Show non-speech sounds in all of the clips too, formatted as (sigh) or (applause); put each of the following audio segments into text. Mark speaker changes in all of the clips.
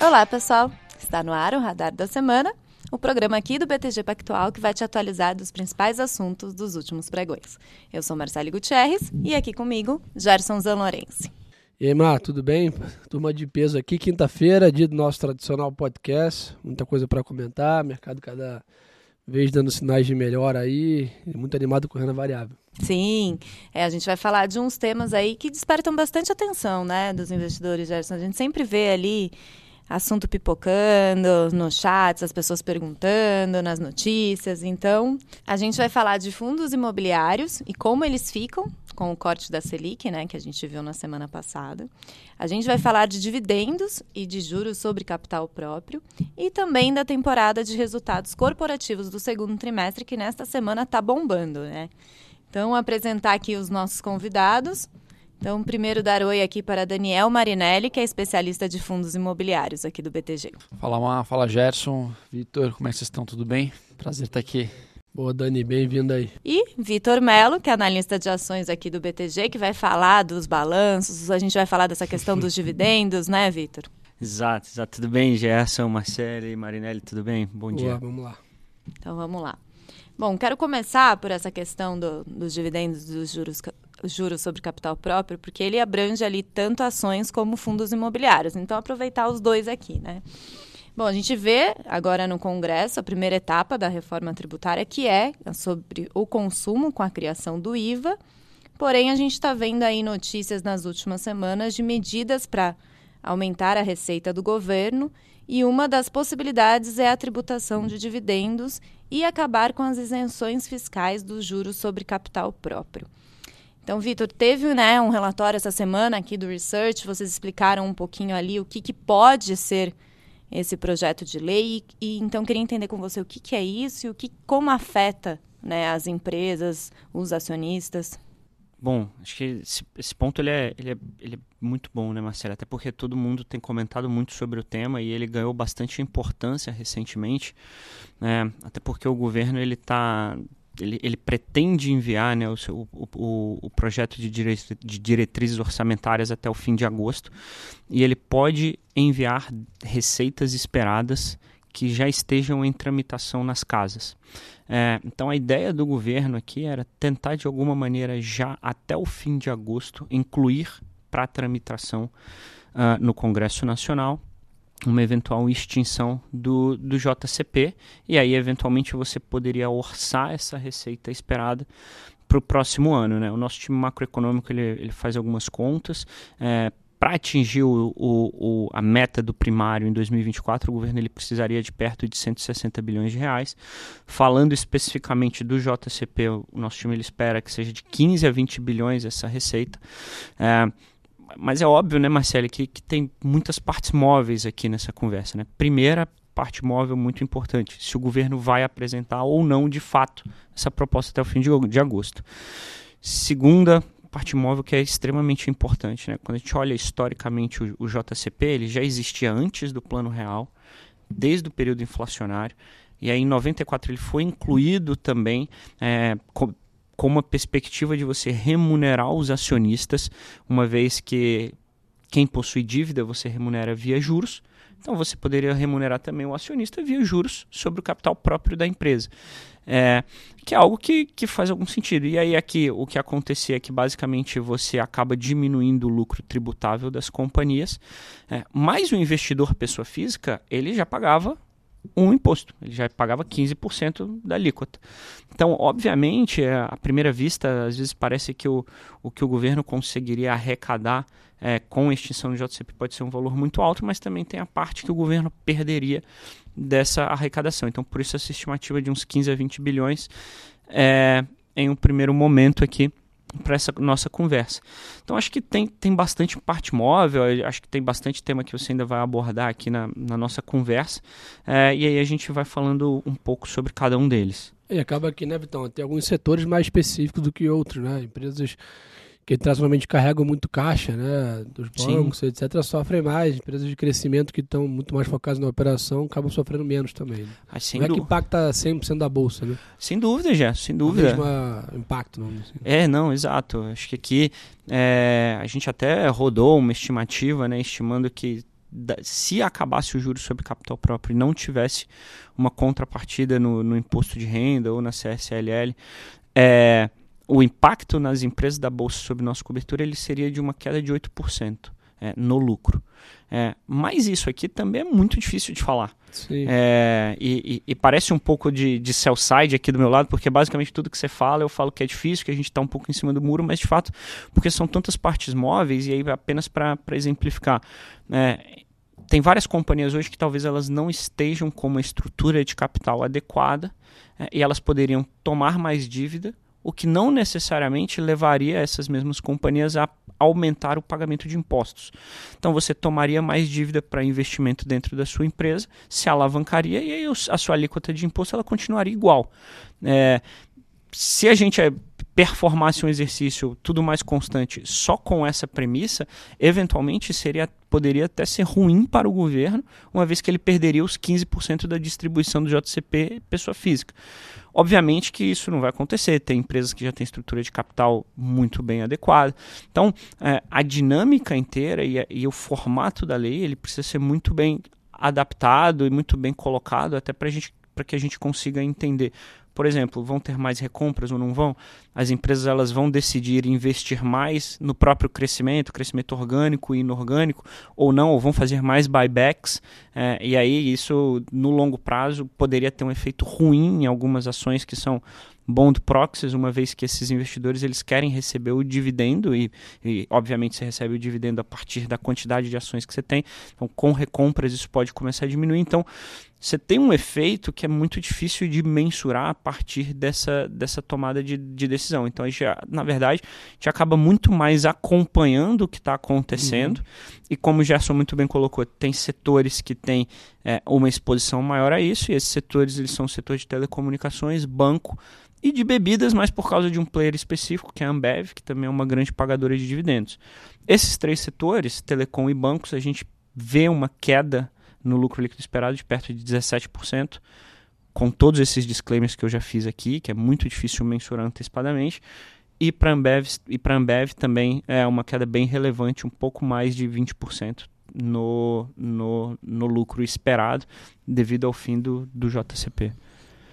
Speaker 1: Olá, pessoal! Está no ar o Radar da Semana, o programa aqui do BTG Pactual que vai te atualizar dos principais assuntos dos últimos pregões. Eu sou Marcelo Gutierrez e aqui comigo, Gerson Zanorense.
Speaker 2: E aí, Mar, tudo bem? Turma de peso aqui, quinta-feira, dia do nosso tradicional podcast. Muita coisa para comentar, mercado cada vez dando sinais de melhora aí, muito animado com renda variável.
Speaker 1: Sim, é, a gente vai falar de uns temas aí que despertam bastante atenção, né, dos investidores, Gerson. A gente sempre vê ali assunto pipocando nos chats, as pessoas perguntando nas notícias. Então, a gente vai falar de fundos imobiliários e como eles ficam com o corte da Selic, né, que a gente viu na semana passada. A gente vai falar de dividendos e de juros sobre capital próprio e também da temporada de resultados corporativos do segundo trimestre que nesta semana está bombando, né? Então, apresentar aqui os nossos convidados. Então, primeiro dar oi aqui para Daniel Marinelli, que é especialista de fundos imobiliários aqui do BTG.
Speaker 3: Fala, Mar, fala Gerson, Vitor, como é que vocês estão? Tudo bem? Prazer estar aqui.
Speaker 2: Boa, Dani, bem-vindo aí.
Speaker 1: E Vitor Melo, que é analista de ações aqui do BTG, que vai falar dos balanços, a gente vai falar dessa questão dos (laughs) dividendos, né, Vitor?
Speaker 4: Exato, exato. Tudo bem, Gerson, Marcele, Marinelli, tudo bem? Bom
Speaker 2: Boa,
Speaker 4: dia.
Speaker 2: vamos lá.
Speaker 1: Então vamos lá. Bom, quero começar por essa questão do, dos dividendos dos juros, juros sobre capital próprio, porque ele abrange ali tanto ações como fundos imobiliários. Então, aproveitar os dois aqui, né? Bom, a gente vê agora no Congresso a primeira etapa da reforma tributária, que é sobre o consumo com a criação do IVA. Porém, a gente está vendo aí notícias nas últimas semanas de medidas para aumentar a receita do governo e uma das possibilidades é a tributação de dividendos e acabar com as isenções fiscais dos juros sobre capital próprio. Então, Vitor, teve né, um relatório essa semana aqui do Research, vocês explicaram um pouquinho ali o que, que pode ser esse projeto de lei, e então queria entender com você o que, que é isso e o que, como afeta né, as empresas, os acionistas.
Speaker 4: Bom, acho que esse, esse ponto ele é, ele, é, ele é muito bom, né, Marcelo? Até porque todo mundo tem comentado muito sobre o tema e ele ganhou bastante importância recentemente, né? até porque o governo ele está ele, ele, pretende enviar né, o, seu, o, o, projeto de, dire, de, diretrizes orçamentárias até o fim de agosto e ele pode enviar receitas esperadas que já estejam em tramitação nas casas. É, então a ideia do governo aqui era tentar de alguma maneira já até o fim de agosto incluir para tramitação uh, no Congresso Nacional uma eventual extinção do, do JCP e aí eventualmente você poderia orçar essa receita esperada para o próximo ano. Né? O nosso time macroeconômico ele, ele faz algumas contas. É, para atingir o, o, o, a meta do primário em 2024, o governo ele precisaria de perto de 160 bilhões de reais. Falando especificamente do JCP, o nosso time ele espera que seja de 15 a 20 bilhões essa receita. É, mas é óbvio, né, Marcelo, que, que tem muitas partes móveis aqui nessa conversa. Né? Primeira parte móvel muito importante, se o governo vai apresentar ou não, de fato, essa proposta até o fim de, de agosto. Segunda parte móvel que é extremamente importante. Né? Quando a gente olha historicamente o, o JCP, ele já existia antes do Plano Real, desde o período inflacionário, e aí em 94 ele foi incluído também é, com, uma perspectiva de você remunerar os acionistas, uma vez que quem possui dívida você remunera via juros, então você poderia remunerar também o acionista via juros sobre o capital próprio da empresa. É, que é algo que, que faz algum sentido. E aí aqui o que acontecia é que basicamente você acaba diminuindo o lucro tributável das companhias, é, mas o investidor pessoa física ele já pagava um imposto, ele já pagava 15% da alíquota. Então, obviamente, à primeira vista, às vezes parece que o, o que o governo conseguiria arrecadar é, com extinção do JCP pode ser um valor muito alto, mas também tem a parte que o governo perderia dessa arrecadação. Então, por isso, essa estimativa de uns 15 a 20 bilhões é, em um primeiro momento aqui para essa nossa conversa. Então acho que tem, tem bastante parte móvel, acho que tem bastante tema que você ainda vai abordar aqui na, na nossa conversa, é, e aí a gente vai falando um pouco sobre cada um deles.
Speaker 2: E acaba aqui, né, Vitão? Tem alguns setores mais específicos do que outros, né? Empresas que tradicionalmente carregam muito caixa, né, dos bancos, Sim. etc., sofrem mais. Empresas de crescimento que estão muito mais focadas na operação acabam sofrendo menos também. Né?
Speaker 4: Ah,
Speaker 2: não é que impacta 100% da bolsa, né?
Speaker 4: Sem dúvida, já, sem dúvida.
Speaker 2: O mesmo impacto, não. Assim.
Speaker 4: É, não, exato. Acho que aqui é, a gente até rodou uma estimativa, né, estimando que se acabasse o juros sobre capital próprio e não tivesse uma contrapartida no, no imposto de renda ou na CSLL, é, o impacto nas empresas da Bolsa sobre nossa cobertura ele seria de uma queda de 8% é, no lucro. É, mas isso aqui também é muito difícil de falar. É, e, e, e, parece um pouco de, de sell side aqui do meu lado, porque basicamente tudo que você fala eu falo que é difícil, que a gente está um pouco em cima do muro, mas de fato, porque são tantas partes móveis, e aí apenas para exemplificar. É, tem várias companhias hoje que talvez elas não estejam com uma estrutura de capital adequada é, e elas poderiam tomar mais dívida o que não necessariamente levaria essas mesmas companhias a aumentar o pagamento de impostos. Então você tomaria mais dívida para investimento dentro da sua empresa, se alavancaria e aí a sua alíquota de imposto ela continuaria igual. É, se a gente é, performasse um exercício tudo mais constante só com essa premissa, eventualmente seria, poderia até ser ruim para o governo, uma vez que ele perderia os 15% da distribuição do JCP pessoa física. Obviamente que isso não vai acontecer, tem empresas que já têm estrutura de capital muito bem adequada. Então, é, a dinâmica inteira e, e o formato da lei ele precisa ser muito bem adaptado e muito bem colocado até para que a gente consiga entender por exemplo, vão ter mais recompras ou não vão? As empresas elas vão decidir investir mais no próprio crescimento, crescimento orgânico e inorgânico, ou não, ou vão fazer mais buybacks, é, e aí isso no longo prazo poderia ter um efeito ruim em algumas ações que são bond proxies, uma vez que esses investidores eles querem receber o dividendo e, e, obviamente você recebe o dividendo a partir da quantidade de ações que você tem. Então, com recompras isso pode começar a diminuir. Então, você tem um efeito que é muito difícil de mensurar a partir dessa, dessa tomada de, de decisão. Então, a gente, na verdade, a gente acaba muito mais acompanhando o que está acontecendo. Uhum. E como o Gerson muito bem colocou, tem setores que têm é, uma exposição maior a isso, e esses setores eles são o setor de telecomunicações, banco e de bebidas, mas por causa de um player específico, que é a Ambev, que também é uma grande pagadora de dividendos. Esses três setores, telecom e bancos, a gente vê uma queda no lucro líquido esperado de perto de 17%, com todos esses disclaimers que eu já fiz aqui, que é muito difícil mensurar antecipadamente. E para Ambev, Ambev também é uma queda bem relevante, um pouco mais de 20% no, no, no lucro esperado, devido ao fim do, do JCP.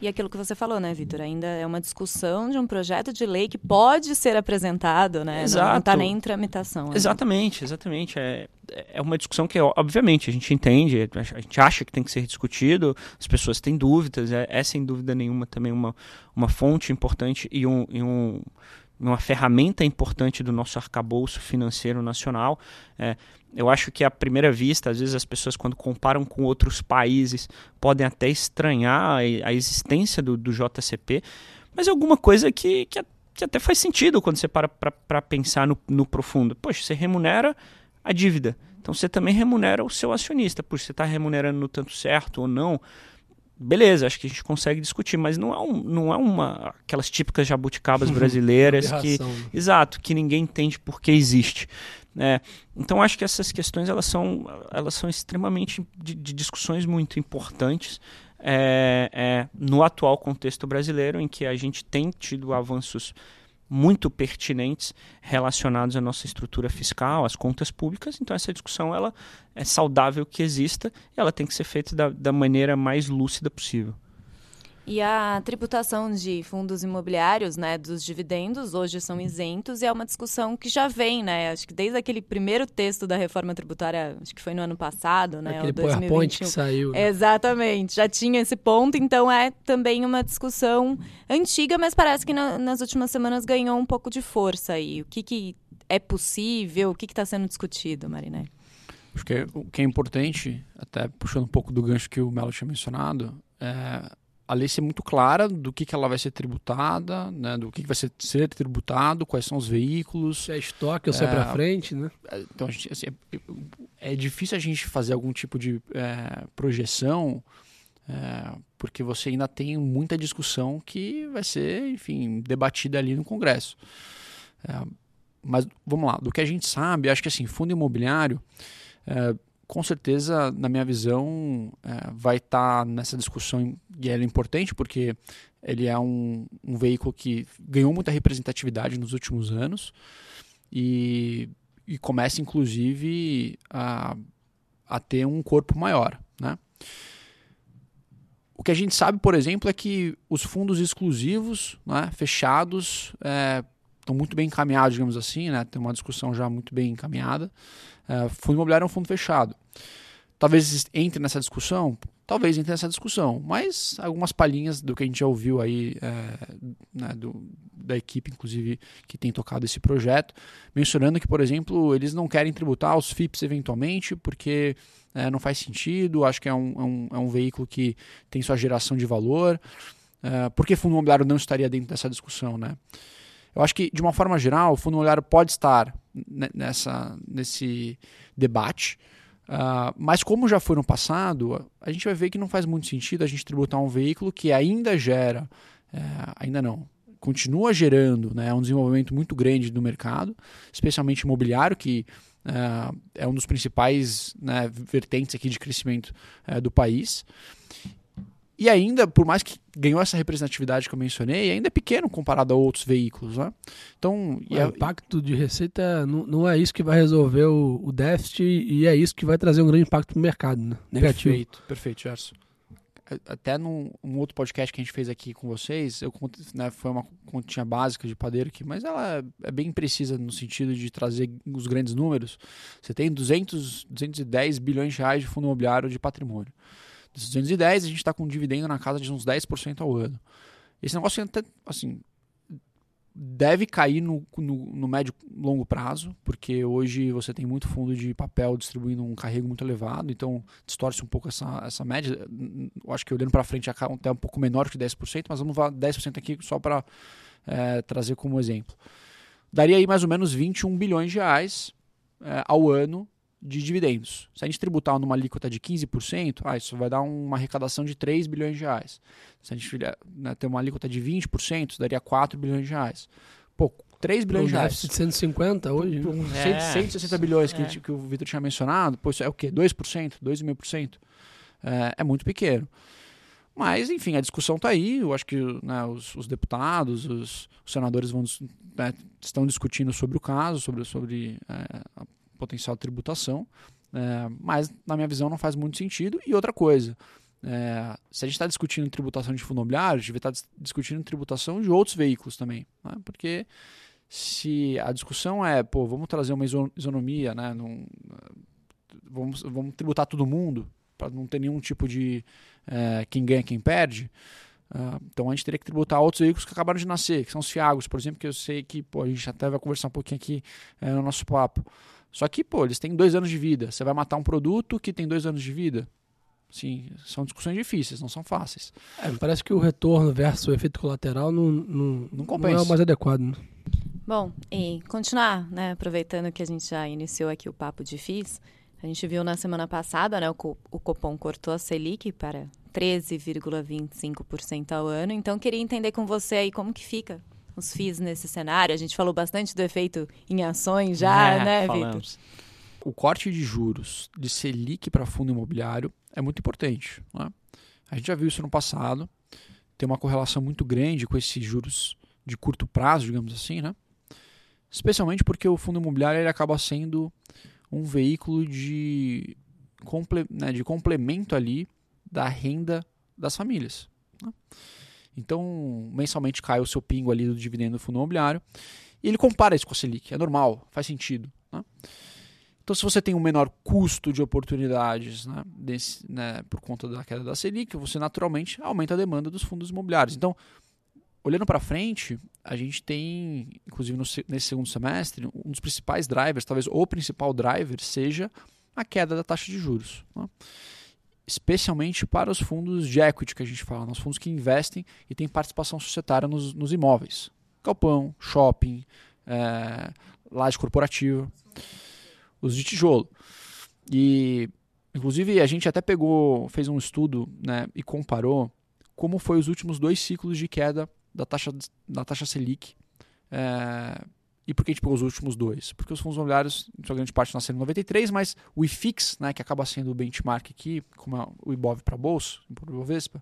Speaker 1: E aquilo que você falou, né, Vitor? Ainda é uma discussão de um projeto de lei que pode ser apresentado, né? Exato. Não está nem em tramitação. Né?
Speaker 4: Exatamente, exatamente. É, é uma discussão que, obviamente, a gente entende, a gente acha que tem que ser discutido, as pessoas têm dúvidas, é, é sem dúvida nenhuma também uma, uma fonte importante e um, e um uma ferramenta importante do nosso arcabouço financeiro nacional. É, eu acho que à primeira vista, às vezes as pessoas quando comparam com outros países podem até estranhar a, a existência do, do, JCP, mas é alguma coisa que, que, que, até faz sentido quando você para para pensar no, no profundo. Poxa, você remunera a dívida, então você também remunera o seu acionista. Por você está remunerando no tanto certo ou não, beleza, acho que a gente consegue discutir, mas não é, um, não é uma aquelas típicas jabuticabas (laughs) brasileiras que né? exato que ninguém entende por que existe. É, então acho que essas questões elas são elas são extremamente de, de discussões muito importantes é, é, no atual contexto brasileiro em que a gente tem tido avanços muito pertinentes relacionados à nossa estrutura fiscal, às contas públicas. Então essa discussão ela é saudável que exista e ela tem que ser feita da, da maneira mais lúcida possível.
Speaker 1: E a tributação de fundos imobiliários, né, dos dividendos, hoje são isentos e é uma discussão que já vem, né? Acho que desde aquele primeiro texto da reforma tributária, acho que foi no ano passado, né?
Speaker 2: Aquele PowerPoint que saiu.
Speaker 1: Né? Exatamente, já tinha esse ponto, então é também uma discussão antiga, mas parece que na, nas últimas semanas ganhou um pouco de força aí. O que, que é possível, o que está sendo discutido, Mariné?
Speaker 3: Acho que o que é importante, até puxando um pouco do gancho que o Melo tinha mencionado, é a lei ser muito clara do que, que ela vai ser tributada, né, do que, que vai ser, ser tributado, quais são os veículos.
Speaker 2: Se é estoque ou se é, é para frente, né?
Speaker 3: É, então, gente, assim, é, é, difícil a gente fazer algum tipo de é, projeção, é, porque você ainda tem muita discussão que vai ser, enfim, debatida ali no Congresso. É, mas, vamos lá, do que a gente sabe, acho que assim, fundo imobiliário com certeza, na minha visão, é, vai estar tá nessa discussão e ele é importante porque ele é um, um, veículo que ganhou muita representatividade nos últimos anos e, e começa, inclusive, a, a ter um corpo maior. Né? O que a gente sabe, por exemplo, é que os fundos exclusivos, né, fechados, é, estão muito bem encaminhados, digamos assim, né? tem uma discussão já muito bem encaminhada. É, fundo imobiliário é um fundo fechado. Talvez entre nessa discussão, talvez entre nessa discussão, mas algumas palhinhas do que a gente já ouviu aí é, né, do, da equipe, inclusive, que tem tocado esse projeto, mencionando que, por exemplo, eles não querem tributar os FIPS eventualmente, porque é, não faz sentido, acho que é um, é um, é um, veículo que tem sua geração de valor. É, por que fundo imobiliário não estaria dentro dessa discussão, né? Eu acho que, de uma forma geral, o fundo imobiliário pode estar nessa, nesse debate, Uh, mas como já foi no passado, a gente vai ver que não faz muito sentido a gente tributar um veículo que ainda gera, é, ainda não, continua gerando né, um desenvolvimento muito grande do mercado, especialmente imobiliário, que é, é um dos principais né, vertentes aqui de crescimento é, do país. E ainda, por mais que ganhou essa representatividade que eu mencionei, ainda é pequeno comparado a outros veículos. Né? Então,
Speaker 2: é, o impacto de receita não, não, é isso que vai resolver o, o, déficit e é isso que vai trazer um grande impacto para o mercado. Né?
Speaker 3: Negativo. Perfeito, perfeito, Gerson. Até num um outro podcast que a gente fez aqui com vocês, eu né, foi uma continha básica de padeiro aqui, mas ela é bem precisa no sentido de trazer os grandes números. Você tem 200, 210 bilhões de reais de fundo imobiliário de patrimônio. Desses 210, a gente está com um dividendo na casa de uns 10% ao ano. Esse negócio até, assim, deve cair no, no, no médio longo prazo, porque hoje você tem muito fundo de papel distribuindo um carrego muito elevado, então distorce um pouco essa, essa média. Eu acho que olhando para frente até um pouco menor que 10%, mas vamos falar 10% aqui só para é, trazer como exemplo. Daria aí mais ou menos 21 bilhões de reais é, ao ano de dividendos. Se a gente tributar numa alíquota de 15%, ah, isso vai dar uma arrecadação de 3 bilhões de reais. Se a gente né, ter uma alíquota de 20%, isso daria 4 bilhões de reais. Pô, 3 bilhões um de reais.
Speaker 2: de 150 hoje?
Speaker 3: Um é, 160 bilhões que, é. que o Vitor tinha mencionado, pô, isso é o quê? 2%? 2,5%? É, é muito pequeno. Mas, enfim, a discussão está aí. Eu acho que né, os, os, deputados, os, os senadores vão, né, estão discutindo sobre o caso, sobre, sobre é, potencial tributação, é, mas na minha visão não faz muito sentido. E outra coisa, é, se a gente está discutindo tributação de fundo imobiliário, a gente vai estar discutindo tributação de outros veículos também, né? porque se a discussão é, pô, vamos trazer uma isonomia, né? Num, vamos, vamos tributar todo mundo para não ter nenhum tipo de é, quem ganha, quem perde. Uh, então a gente teria que tributar outros veículos que acabaram de nascer, que são os fiagos, por exemplo, que eu sei que pô, a gente até vai conversar um pouquinho aqui é, no nosso papo. Só que, pô, eles têm dois anos de vida. Você vai matar um produto que tem dois anos de vida? Sim, são discussões difíceis, não são fáceis.
Speaker 2: É, parece que o retorno versus o efeito colateral não, não, não, compensa. não é o mais adequado. Né?
Speaker 1: Bom, e continuar, né, aproveitando que a gente já iniciou aqui o papo de FIIs, a gente viu na semana passada, né, o, o Copom cortou a Selic para 13,25% ao ano, então queria entender com você aí como que fica os FIIs nesse cenário? A gente falou bastante do efeito em ações já, (laughs) é, né, Vitor?
Speaker 3: O corte de juros de Selic para fundo imobiliário é muito importante. Né? A gente já viu isso no passado. Tem uma correlação muito grande com esses juros de curto prazo, digamos assim, né? Especialmente porque o fundo imobiliário ele acaba sendo um veículo de, comple né, de complemento ali da renda das famílias. Né? Então, mensalmente cai o seu pingo ali do dividendo do fundo imobiliário. E ele compara isso com a Selic. É normal, faz sentido. Né? Então, se você tem um menor custo de oportunidades né, desse, né, por conta da queda da Selic, você naturalmente aumenta a demanda dos fundos imobiliários. Então, olhando para frente, a gente tem, inclusive no, nesse segundo semestre, um dos principais drivers, talvez o principal driver, seja a queda da taxa de juros. Né? Especialmente para os fundos de equity que a gente fala, os fundos que investem e têm participação societária nos, nos imóveis. Galpão, shopping, é, laje corporativa, os de tijolo. E, inclusive, a gente até pegou, fez um estudo né, e comparou como foi os últimos dois ciclos de queda da taxa, da taxa Selic é, e por que a gente pegou os últimos dois? Porque os fundos imobiliários, em sua grande parte, nasceram em 93, mas o IFIX, né, que acaba sendo o benchmark aqui, como é o IBOV para bolsa, o Ibovespa,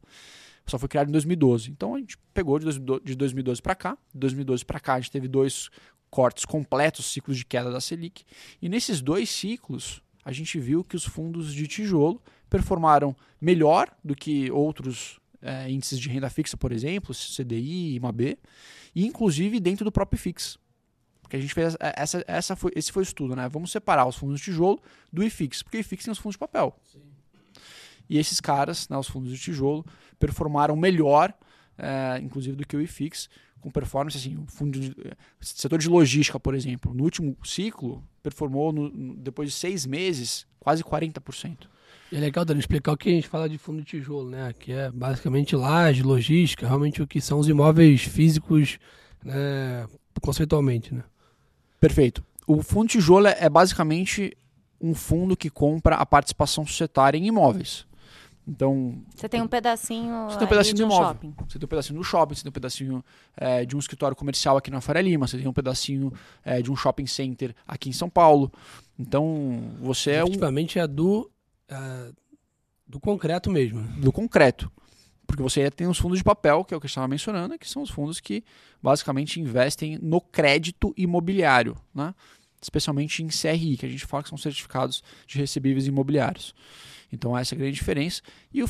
Speaker 3: só foi criado em 2012. Então a gente pegou de 2012 para cá. De 2012 para cá a gente teve dois cortes completos, ciclos de queda da Selic. E nesses dois ciclos, a gente viu que os fundos de tijolo performaram melhor do que outros é, índices de renda fixa, por exemplo, CDI, IMAB, e inclusive dentro do próprio IFIX. Porque a gente fez essa, essa foi, esse foi o estudo, né? Vamos separar os fundos de tijolo do IFIX, porque o IFIX tem os fundos de papel. Sim. E esses caras, né, os fundos de tijolo, performaram melhor, é, inclusive, do que o IFIX, com performance, assim, o fundo de, setor de logística, por exemplo, no último ciclo, performou, no, no, depois de seis meses, quase 40%.
Speaker 2: E é legal, Dani, explicar o que a gente fala de fundo de tijolo, né? Que é basicamente laje, logística, realmente o que são os imóveis físicos, né? conceitualmente, né?
Speaker 3: Perfeito. O fundo tijolo é basicamente um fundo que compra a participação societária em imóveis. Então.
Speaker 1: Você tem um pedacinho.
Speaker 3: Você tem um pedacinho
Speaker 1: de
Speaker 3: um
Speaker 1: imóvel. Shopping.
Speaker 3: Você tem um pedacinho do shopping, você tem um pedacinho é, de um escritório comercial aqui na Faria Lima, você tem um pedacinho é, de um shopping center aqui em São Paulo. Então, você é um.
Speaker 2: Efetivamente é do. É, do concreto mesmo.
Speaker 3: Do concreto. Porque você tem os fundos de papel, que é o que eu estava mencionando, que são os fundos que basicamente investem no crédito imobiliário, né? especialmente em CRI, que a gente fala que são certificados de recebíveis imobiliários. Então essa é a grande diferença. E,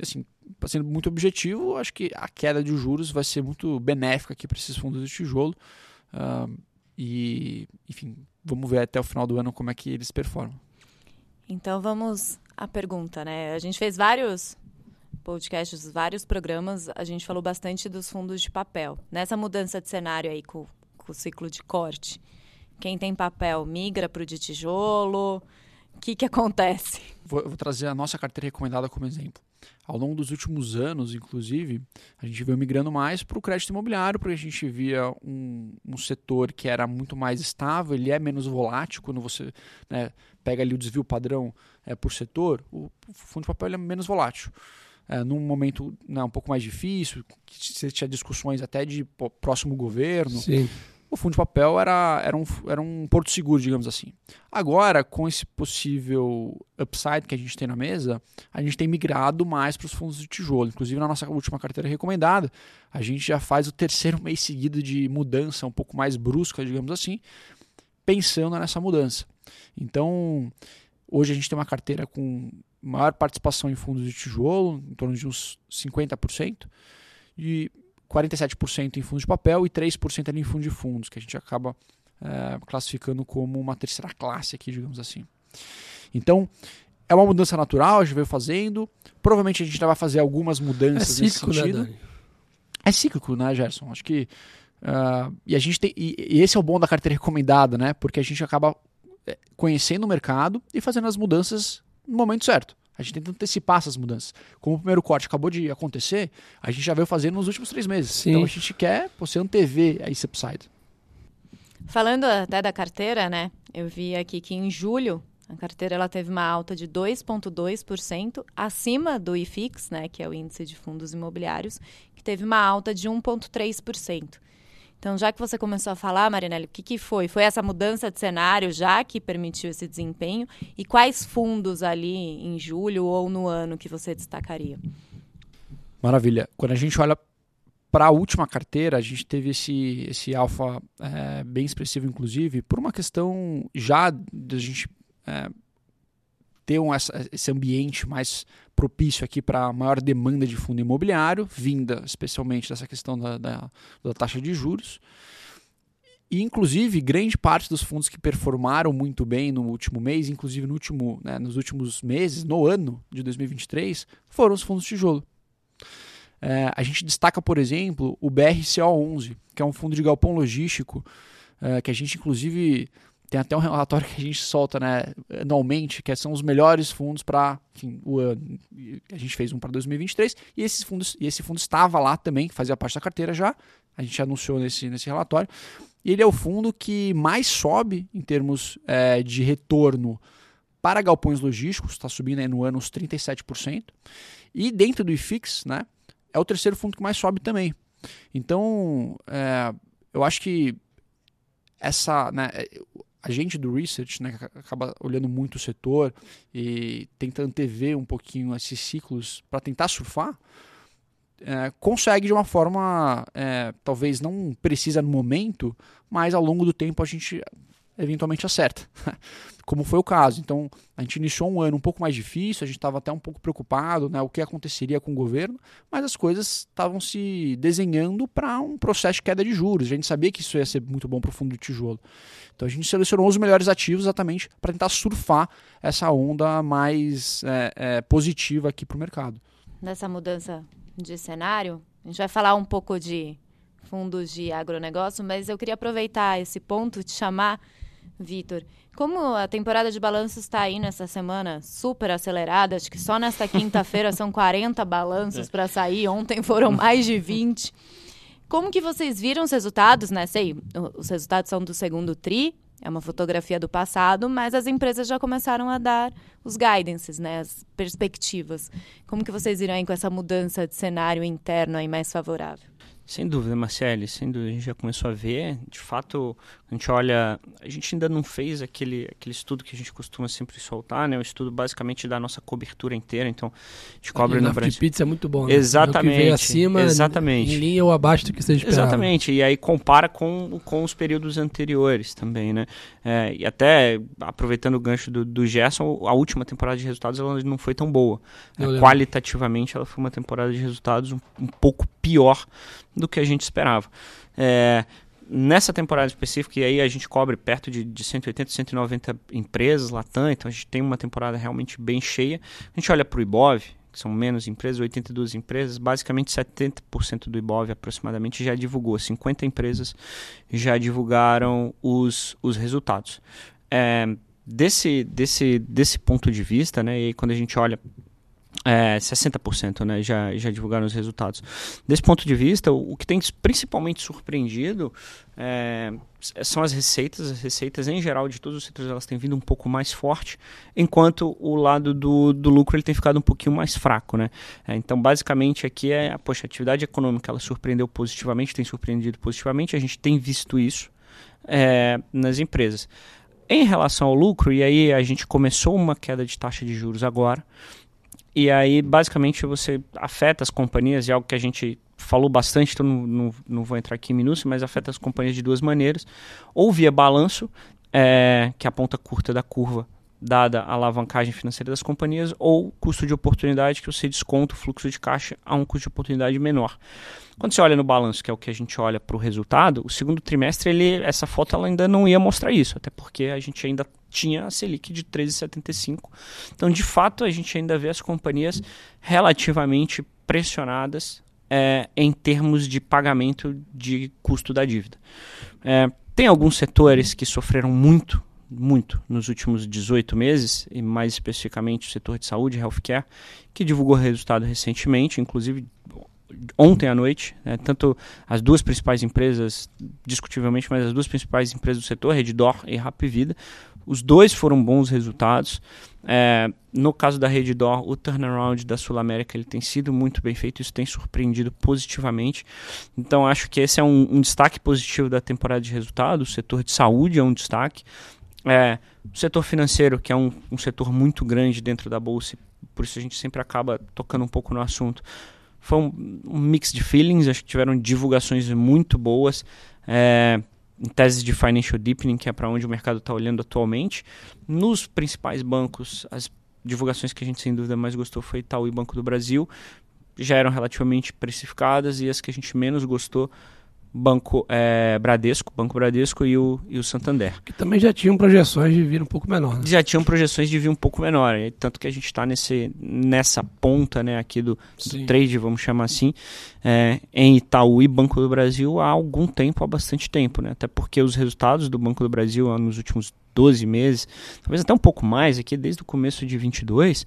Speaker 3: assim, sendo muito objetivo, acho que a queda de juros vai ser muito benéfica aqui para esses fundos de tijolo. Uh, e, enfim, vamos ver até o final do ano como é que eles performam.
Speaker 1: Então vamos à pergunta, né? A gente fez vários podcasts, vários programas, a gente falou bastante dos fundos de papel. Nessa mudança de cenário aí com, com o ciclo de corte, quem tem papel migra para o de tijolo, o que, que acontece?
Speaker 3: Vou, vou, trazer a nossa carteira recomendada como exemplo. Ao longo dos últimos anos, inclusive, a gente veio migrando mais para o crédito imobiliário, porque a gente via um, um, setor que era muito mais estável, ele é menos volátil quando você né, pega ali o desvio padrão é, por setor, o fundo de papel é menos volátil. É, num momento né, um pouco mais difícil, que você tinha discussões até de pô, próximo governo.
Speaker 2: Sim
Speaker 3: o fundo de papel era, era, um, era um porto seguro, digamos assim. Agora, com esse possível upside que a gente tem na mesa, a gente tem migrado mais para os fundos de tijolo. Inclusive, na nossa última carteira recomendada, a gente já faz o terceiro mês seguido de mudança um pouco mais brusca, digamos assim, pensando nessa mudança. Então, hoje a gente tem uma carteira com maior participação em fundos de tijolo, em torno de uns 50%, e 47% em fundos de papel e 3% ali em fundo de fundos, que a gente acaba é, classificando como uma terceira classe aqui, digamos assim. Então, é uma mudança natural, a gente veio fazendo. Provavelmente a gente vai fazer algumas mudanças é cíclico, nesse né, sentido. Né, é cíclico, né, Gerson? Acho que. Uh, e a gente tem. E, e, esse é o bom da carteira recomendada, né? Porque a gente acaba é, conhecendo o mercado e fazendo as mudanças no momento certo. A gente tenta antecipar essas mudanças. Como o primeiro corte acabou de acontecer, a gente já veio fazendo nos últimos três meses. Sim. Então a gente quer você antever esse upside.
Speaker 1: Falando até da carteira, né? Eu vi aqui que em julho a carteira ela teve uma alta de 2,2% acima do IFIX, né, que é o índice de fundos imobiliários, que teve uma alta de 1,3%. Então, já que você começou a falar, Marinelli, o que, que foi? Foi essa mudança de cenário já que permitiu esse desempenho? E quais fundos ali em julho ou no ano que você destacaria?
Speaker 3: Maravilha. Quando a gente olha para a última carteira, a gente teve esse, esse alfa é, bem expressivo, inclusive, por uma questão já de a gente é, ter um, esse ambiente mais propício aqui para maior demanda de fundo imobiliário, vinda especialmente dessa questão da, da, da taxa de juros. E, inclusive, grande parte dos fundos que performaram muito bem no último mês, inclusive no último, né, nos últimos meses, no ano de 2023, foram os fundos de tijolo. É, a gente destaca, por exemplo, o BRCO11, que é um fundo de galpão logístico, é, que a gente, inclusive, tem até um relatório que a gente solta né, anualmente, que são os melhores fundos para. A gente fez um para 2023 e esses fundos, e esse fundo estava lá também, fazia parte da carteira já. A gente anunciou nesse, nesse relatório. E ele é o fundo que mais sobe em termos é, de retorno para galpões logísticos, está subindo no ano uns 37%. E dentro do IFIX, né, é o terceiro fundo que mais sobe também. Então, é, eu acho que essa, né, a gente do research, né, acaba olhando muito o setor e tenta antever um pouquinho esses ciclos para tentar surfar, é, consegue de uma forma, é, talvez não precisa no momento, mas ao longo do tempo a gente eventualmente acerta. (laughs) Como foi o caso. Então, a gente iniciou um ano um pouco mais difícil, a gente estava até um pouco preocupado, né, o que aconteceria com o governo, mas as coisas estavam se desenhando para um processo de queda de juros. A gente sabia que isso ia ser muito bom para o fundo de tijolo. Então, a gente selecionou os melhores ativos exatamente para tentar surfar essa onda mais é, é, positiva aqui para o mercado.
Speaker 1: Nessa mudança de cenário, a gente vai falar um pouco de fundos de agronegócio, mas eu queria aproveitar esse ponto e te chamar, Vitor. Como a temporada de balanços está aí nessa semana super acelerada, acho que só nesta quinta-feira são 40 balanços é. para sair, ontem foram mais de 20. Como que vocês viram os resultados, né? Sei, os resultados são do segundo TRI, é uma fotografia do passado, mas as empresas já começaram a dar os guidances, né, as perspectivas. Como que vocês viram aí com essa mudança de cenário interno aí mais favorável?
Speaker 4: Sem dúvida, Marcele, sem dúvida. A gente já começou a ver. De fato, a gente olha. A gente ainda não fez aquele, aquele estudo que a gente costuma sempre soltar, né? O estudo basicamente da nossa cobertura inteira. Então, a gente cobre no Brasil.
Speaker 2: de pizza é muito bom, né?
Speaker 4: Exatamente.
Speaker 2: É acima,
Speaker 4: exatamente.
Speaker 2: em linha ou abaixo do que você esperava.
Speaker 4: Exatamente. E aí compara com, com os períodos anteriores também, né? É, e até, aproveitando o gancho do, do Gerson, a última temporada de resultados ela não foi tão boa. É, qualitativamente, ela foi uma temporada de resultados um, um pouco pior do que a gente esperava. É, nessa temporada específica, e aí a gente cobre perto de, de 180, 190 empresas Latam, então a gente tem uma temporada realmente bem cheia. A gente olha para o Ibov, que são menos empresas, 82 empresas, basicamente 70% do Ibov aproximadamente já divulgou, 50 empresas já divulgaram os, os resultados. É, desse, desse, desse ponto de vista, né, e aí quando a gente olha é, 60% né, já, já divulgaram os resultados. Desse ponto de vista, o, o que tem principalmente surpreendido é, são as receitas. As receitas, em geral, de todos os setores, elas têm vindo um pouco mais forte, enquanto o lado do, do lucro ele tem ficado um pouquinho mais fraco. Né? É, então, basicamente, aqui é poxa, a atividade econômica ela surpreendeu positivamente, tem surpreendido positivamente, a gente tem visto isso é, nas empresas. Em relação ao lucro, e aí a gente começou uma queda de taxa de juros agora, e aí, basicamente, você afeta as companhias, e é algo que a gente falou bastante, então não, não, não vou entrar aqui em minúcias, mas afeta as companhias de duas maneiras. Ou via balanço, é, que é a ponta curta da curva, dada a alavancagem financeira das companhias, ou custo de oportunidade, que você desconta o fluxo de caixa a um custo de oportunidade menor. Quando você olha no balanço, que é o que a gente olha para o resultado, o segundo trimestre, ele, essa foto ela ainda não ia mostrar isso, até porque a gente ainda tinha a Selic de 13,75. Então, de fato, a gente ainda vê as companhias relativamente pressionadas é, em termos de pagamento de custo da dívida. É, tem alguns setores que sofreram muito, muito nos últimos 18 meses, e mais especificamente o setor de saúde, healthcare, que divulgou resultado recentemente, inclusive ontem à noite, né, tanto as duas principais empresas, discutivelmente, mas as duas principais empresas do setor, Reddor e Rapvida, os dois foram bons resultados. É, no caso da Reddor, o turnaround da Sul América ele tem sido muito bem feito, isso tem surpreendido positivamente. Então acho que esse é um, um destaque positivo da temporada de resultados. O setor de saúde é um destaque. É, o setor financeiro, que é um, um setor muito grande dentro da bolsa, por isso a gente sempre acaba tocando um pouco no assunto foi um, um, mix de feelings, acho que tiveram divulgações muito boas. É, em tese de financial deepening, que é para onde o mercado está olhando atualmente. Nos principais bancos, as divulgações que a gente sem dúvida mais gostou foi Itaú e Banco do Brasil, já eram relativamente precificadas e as que a gente menos gostou Banco é, Bradesco, Banco Bradesco e o, e o Santander.
Speaker 2: Que também já tinham projeções de vir um pouco menor. Né?
Speaker 4: Já tinham projeções de vir um pouco menor. Tanto que a gente está nessa ponta né, aqui do, do trade, vamos chamar assim, é, em Itaú e Banco do Brasil há algum tempo, há bastante tempo. Né? Até porque os resultados do Banco do Brasil nos últimos 12 meses, talvez até um pouco mais, aqui desde o começo de 22,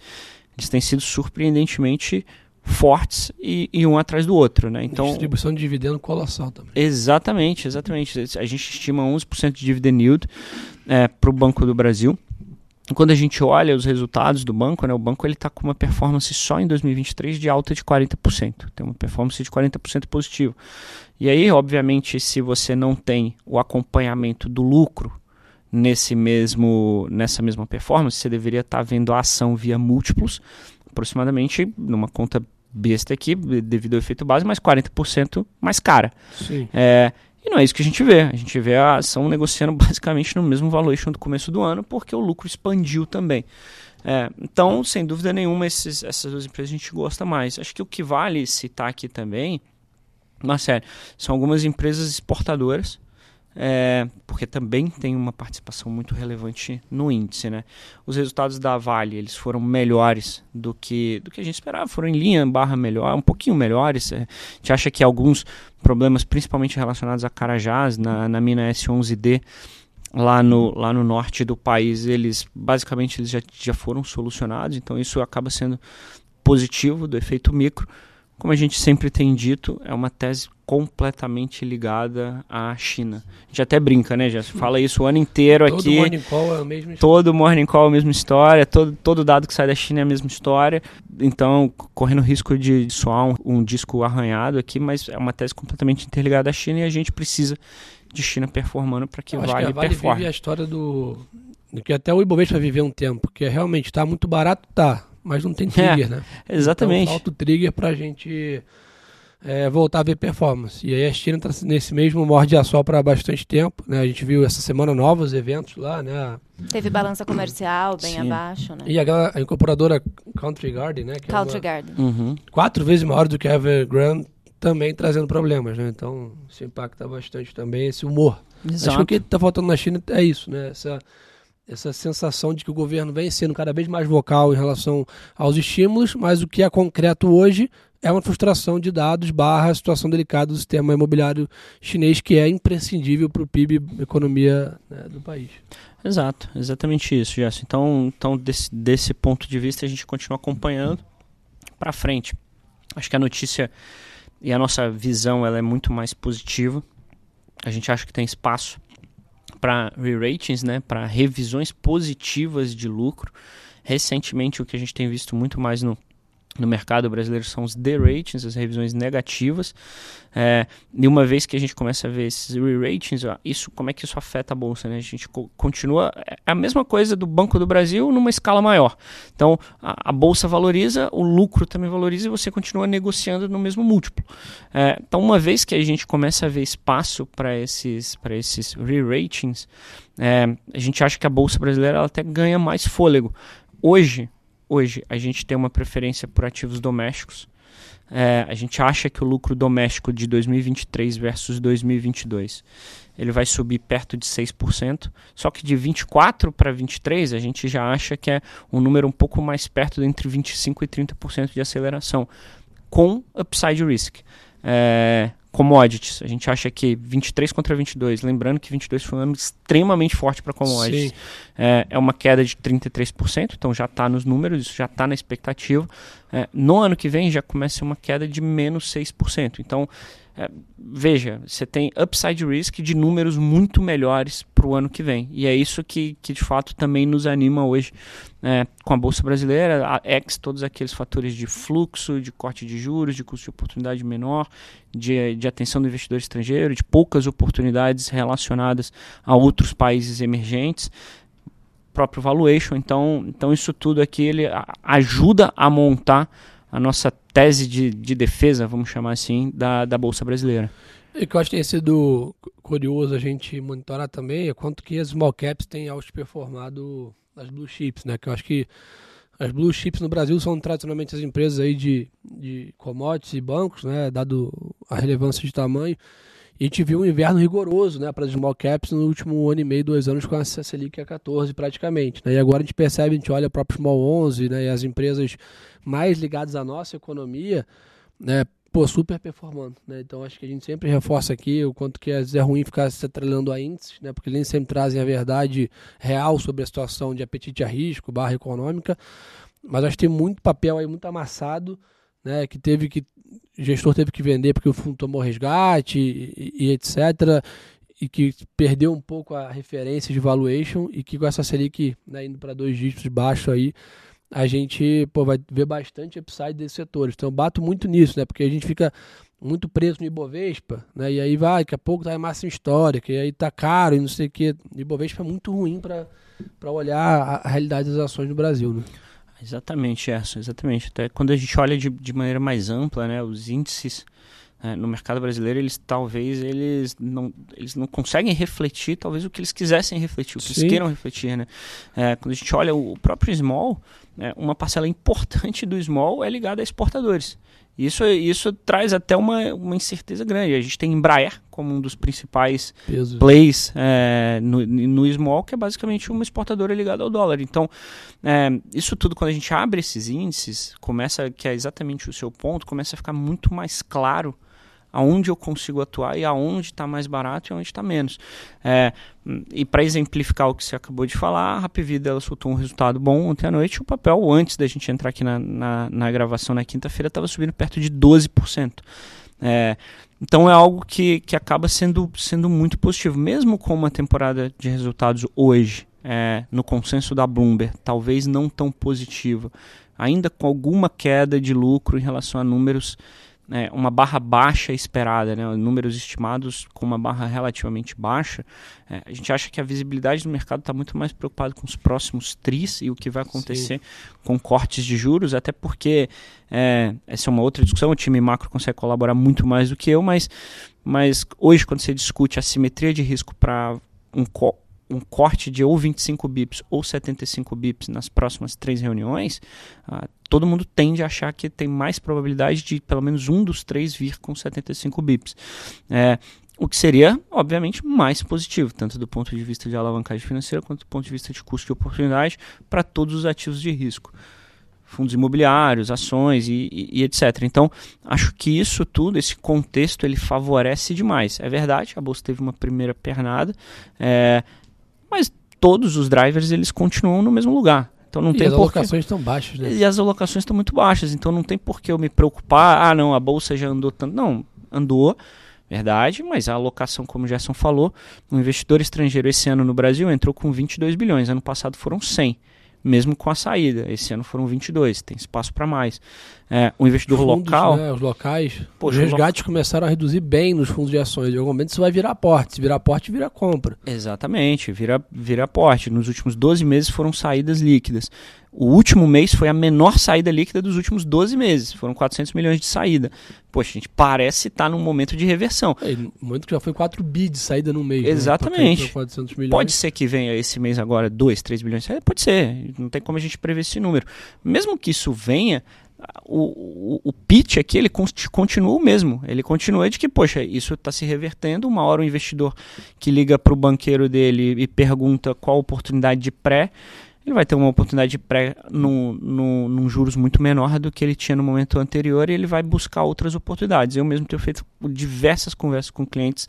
Speaker 4: eles têm sido surpreendentemente fortes e, e, um atrás do outro, né? Então
Speaker 2: distribuição de dividendo colossal também.
Speaker 4: Exatamente, exatamente. A gente estima 11% de dividend yield é, para o Banco do Brasil. Quando a gente olha os resultados do banco, né, o banco ele está com uma performance só em 2023 de alta de 40%. Tem uma performance de 40% positivo. E aí, obviamente, se você não tem o acompanhamento do lucro nesse mesmo nessa mesma performance, você deveria estar tá vendo a ação via múltiplos aproximadamente, numa conta besta aqui, devido ao efeito base, mas 40% mais cara.
Speaker 2: Sim.
Speaker 4: É, E não é isso que a gente vê. A gente vê a ação negociando (laughs) basicamente no mesmo valuation do começo do ano, porque o lucro expandiu também. É, então, sem dúvida nenhuma, esses, essas duas empresas a gente gosta mais. Acho que o que vale citar aqui também, sério, são algumas empresas exportadoras, é, porque também tem uma participação muito relevante no índice. Né? Os resultados da Vale eles foram melhores do que, do que a gente esperava, foram em linha barra melhor, um pouquinho melhores. É, a gente acha que alguns problemas, principalmente relacionados a Carajás, na, na mina S11D, lá no, lá no norte do país, eles basicamente eles já, já foram solucionados, então isso acaba sendo positivo do efeito micro. Como a gente sempre tem dito, é uma tese completamente ligada à China. A gente até brinca, né? Se fala isso o ano inteiro
Speaker 2: Todo
Speaker 4: aqui.
Speaker 2: morning call é a mesma história.
Speaker 4: Todo morning call é a mesma história, todo, todo dado que sai da China é a mesma história. Então, correndo risco de soar um, um disco arranhado aqui, mas é uma tese completamente interligada à China e a gente precisa de China performando para que
Speaker 2: Eu acho
Speaker 4: Vale,
Speaker 2: que a Vale
Speaker 4: performe.
Speaker 2: vive a história do, do que até o Ibovespa vai viver um tempo, que é realmente está muito barato, tá, mas não tem trigger, né?
Speaker 4: Exatamente.
Speaker 2: Então falta o trigger para a gente é, voltar a ver performance. E aí a China está nesse mesmo morde a sol para bastante tempo, né? A gente viu essa semana novos eventos lá, né?
Speaker 1: Teve balança comercial bem
Speaker 4: Sim.
Speaker 1: abaixo, né?
Speaker 2: E aquela, a incorporadora Country Garden, né? Que é
Speaker 1: Country
Speaker 2: uma-
Speaker 1: Garden.
Speaker 4: Uhum.
Speaker 2: quatro vezes maior do que a Evergrande, também trazendo problemas, né? Então isso impacta bastante também esse humor. Acho que o que está faltando na China é isso, né? Essa, essa sensação de que o governo vem sendo cada vez mais vocal em relação aos estímulos, mas o que é concreto hoje é uma frustração de dados barra situação delicada do sistema imobiliário chinês, que é imprescindível para o PIB, economia né, do país.
Speaker 4: Exato, exatamente isso, Gerson. Então, então desse, desse ponto de vista, a gente continua acompanhando para frente. Acho que a notícia e a nossa visão ela é muito mais positiva. A gente acha que tem espaço para re-ratings, né, para revisões positivas de lucro. Recentemente, o que a gente tem visto muito mais no, no mercado brasileiro são os deratings, as revisões negativas. É, e uma vez que a gente começa a ver esses re-ratings, isso, como é que isso afeta a bolsa? Né? A gente co- continua. É a mesma coisa do Banco do Brasil numa escala maior. Então, a, a bolsa valoriza, o lucro também valoriza e você continua negociando no mesmo múltiplo. É, então, uma vez que a gente começa a ver espaço para esses, esses re-ratings, é, a gente acha que a bolsa brasileira ela até ganha mais fôlego. Hoje, hoje a gente tem uma preferência por ativos domésticos. É, a gente acha que o lucro doméstico de 2023 versus 2022 ele vai subir perto de 6%, só que de 24 para 23 a gente já acha que é um número um pouco mais perto de entre 25 e 30% de aceleração, com upside risk. É, commodities, a gente acha que 23 contra 22, lembrando que 22 foi um ano extremamente forte para commodities. É, é uma queda de 33%, então já está nos números, isso já está na expectativa. É, no ano que vem já começa uma queda de menos 6%. Então, é, veja, você tem upside risk de números muito melhores para o ano que vem. E é isso que, que de fato também nos anima hoje é, com a Bolsa Brasileira, a ex todos aqueles fatores de fluxo, de corte de juros, de custo de oportunidade menor, de, de atenção do investidor estrangeiro, de poucas oportunidades relacionadas a outros países emergentes próprio valuation. Então, então isso tudo aqui ele ajuda a montar a nossa tese de, de defesa, vamos chamar assim, da, da Bolsa Brasileira.
Speaker 2: E que eu acho que tem sido curioso a gente monitorar também é quanto que as small caps têm outperformado as blue chips, né? Que eu acho que as blue chips no Brasil são tradicionalmente as empresas aí de, de commodities e bancos, né? Dado a relevância de tamanho. E viu um inverno rigoroso, né, para as small caps no último ano e meio, dois anos com a Selic a 14 praticamente. Né? E agora a gente percebe, a gente olha o próprio Small 11, né, e as empresas mais ligadas à nossa economia, né, pô, super performando, né? Então acho que a gente sempre reforça aqui o quanto que às vezes é ruim ficar se atrelando a índices, né? Porque eles sempre trazem a verdade real sobre a situação de apetite a risco, barra econômica. Mas acho que tem muito papel aí muito amassado, né? Que teve que gestor teve que vender porque o fundo tomou resgate e, e- etc. E que perdeu um pouco a referência de valuation e que com essa Selic né, indo para dois dígitos baixo aí, a gente pô, vai ver bastante upside desses setores. Então eu bato muito nisso, né? Porque a gente fica muito preso no Ibovespa, né? E aí vai, daqui a pouco tá em máxima histórica, e aí tá caro e não sei o quê. O Ibovespa é muito ruim para olhar a, a realidade das ações no Brasil, né?
Speaker 4: Exatamente, Gerson, exatamente. Até quando a gente olha de, de maneira mais ampla, né, os índices é, no mercado brasileiro, eles talvez eles não, eles não conseguem refletir talvez o que eles quisessem refletir, o que Sim. eles queiram refletir. Né? É, quando a gente olha o próprio small, é, uma parcela importante do small é ligada a exportadores. Isso, isso traz até uma, uma incerteza grande. A gente tem Embraer como um dos principais plays é, no, no small, que é basicamente uma exportadora ligada ao dólar. Então, é, isso tudo, quando a gente abre esses índices, começa, que é exatamente o seu ponto, começa a ficar muito mais claro aonde eu consigo atuar e aonde está mais barato e aonde está menos. É, e para exemplificar o que você acabou de falar, a Rapvida ela soltou um resultado bom ontem à noite. O papel, antes da gente entrar aqui na, na, na gravação na quinta-feira, estava subindo perto de 12%. É, então é algo que, que acaba sendo, sendo muito positivo, mesmo com uma temporada de resultados hoje, é, no consenso da Bloomberg, talvez não tão positiva, ainda com alguma queda de lucro em relação a números né, uma barra baixa esperada, né, números estimados com uma barra relativamente baixa, é, a gente acha que a visibilidade do mercado está muito mais preocupado com os próximos tris e o que vai acontecer Sim. com cortes de juros, até porque é, essa é uma outra discussão, o time macro consegue colaborar muito mais do que eu, mas, mas hoje quando você discute a simetria de risco para um, um corte de ou 25 bips ou 75 bips nas próximas três reuniões, ah, todo mundo tende a achar que tem mais probabilidade de pelo menos um dos três vir com 75 bips. É, o que seria, obviamente, mais positivo, tanto do ponto de vista de alavancagem financeira quanto do ponto de vista de custo de oportunidade para todos os ativos de risco. Fundos imobiliários, ações e, e, e, etc. Então, acho que isso tudo, esse contexto, ele favorece demais. É verdade, a bolsa teve uma primeira pernada, é, mas todos os drivers eles continuam no mesmo lugar. Então não
Speaker 2: e
Speaker 4: tem
Speaker 2: as alocações estão baixas, né?
Speaker 4: E as alocações estão muito baixas, então não tem por que eu me preocupar, ah, não, a bolsa já andou tanto. Não, andou, verdade, mas a alocação, como o Gerson falou, um investidor estrangeiro esse ano no Brasil entrou com 22 bilhões, ano passado foram 100 mesmo com a saída. Esse ano foram 22, tem espaço para mais. É, o investidor fundos, local.
Speaker 2: Né, os locais. os resgates lo... começaram a reduzir bem nos fundos de ações. Em algum momento isso vai virar aporte. Se virar aporte, vira compra.
Speaker 4: Exatamente, vira, vira aporte. Nos últimos 12 meses foram saídas líquidas. O último mês foi a menor saída líquida dos últimos 12 meses. Foram 400 milhões de saída. Poxa, a gente parece estar num momento de reversão.
Speaker 2: É, momento que já foi 4 bi de saída no mês.
Speaker 4: Né? Exatamente. Né? Pode ser que venha esse mês agora 2, 3 bilhões de saída? Pode ser. Não tem como a gente prever esse número. Mesmo que isso venha, o, o, o pitch aqui ele continua o mesmo. Ele continua de que, poxa, isso está se revertendo. Uma hora o investidor que liga para o banqueiro dele e pergunta qual a oportunidade de pré ele vai ter uma oportunidade de pré no, no, num juros muito menor do que ele tinha no momento anterior e ele vai buscar outras oportunidades. Eu mesmo tenho feito diversas conversas com clientes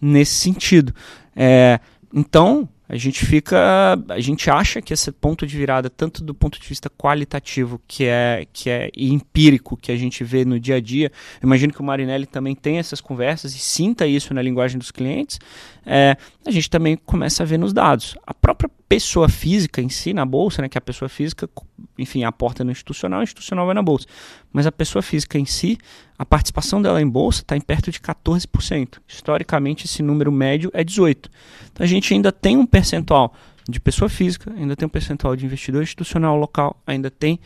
Speaker 4: nesse sentido. É, então, a gente fica, a gente acha que esse ponto de virada, tanto do ponto de vista qualitativo, que é que é empírico, que a gente vê no dia a dia, imagino que o Marinelli também tenha essas conversas e sinta isso na linguagem dos clientes, é, a gente também começa a ver nos dados. A própria pessoa física em si na bolsa, né, que a pessoa física, enfim, aporta no institucional, o institucional vai na bolsa. Mas a pessoa física em si, a participação dela em bolsa está em perto de 14%. Historicamente, esse número médio é 18%. Então a gente ainda tem um percentual de pessoa física, ainda tem um percentual de investidor institucional local, ainda tem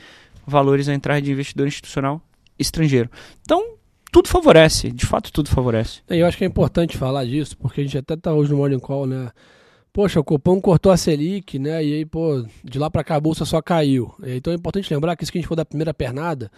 Speaker 4: valores a entrar de investidor institucional estrangeiro. Então, tudo favorece, de fato tudo favorece.
Speaker 2: Eu acho que é importante falar disso, porque a gente até está hoje no Morning Call, né? Poxa, o Copom cortou a Selic, né? E aí, pô, de lá para cá a bolsa só caiu. Então é importante lembrar que isso que a gente for da primeira pernada,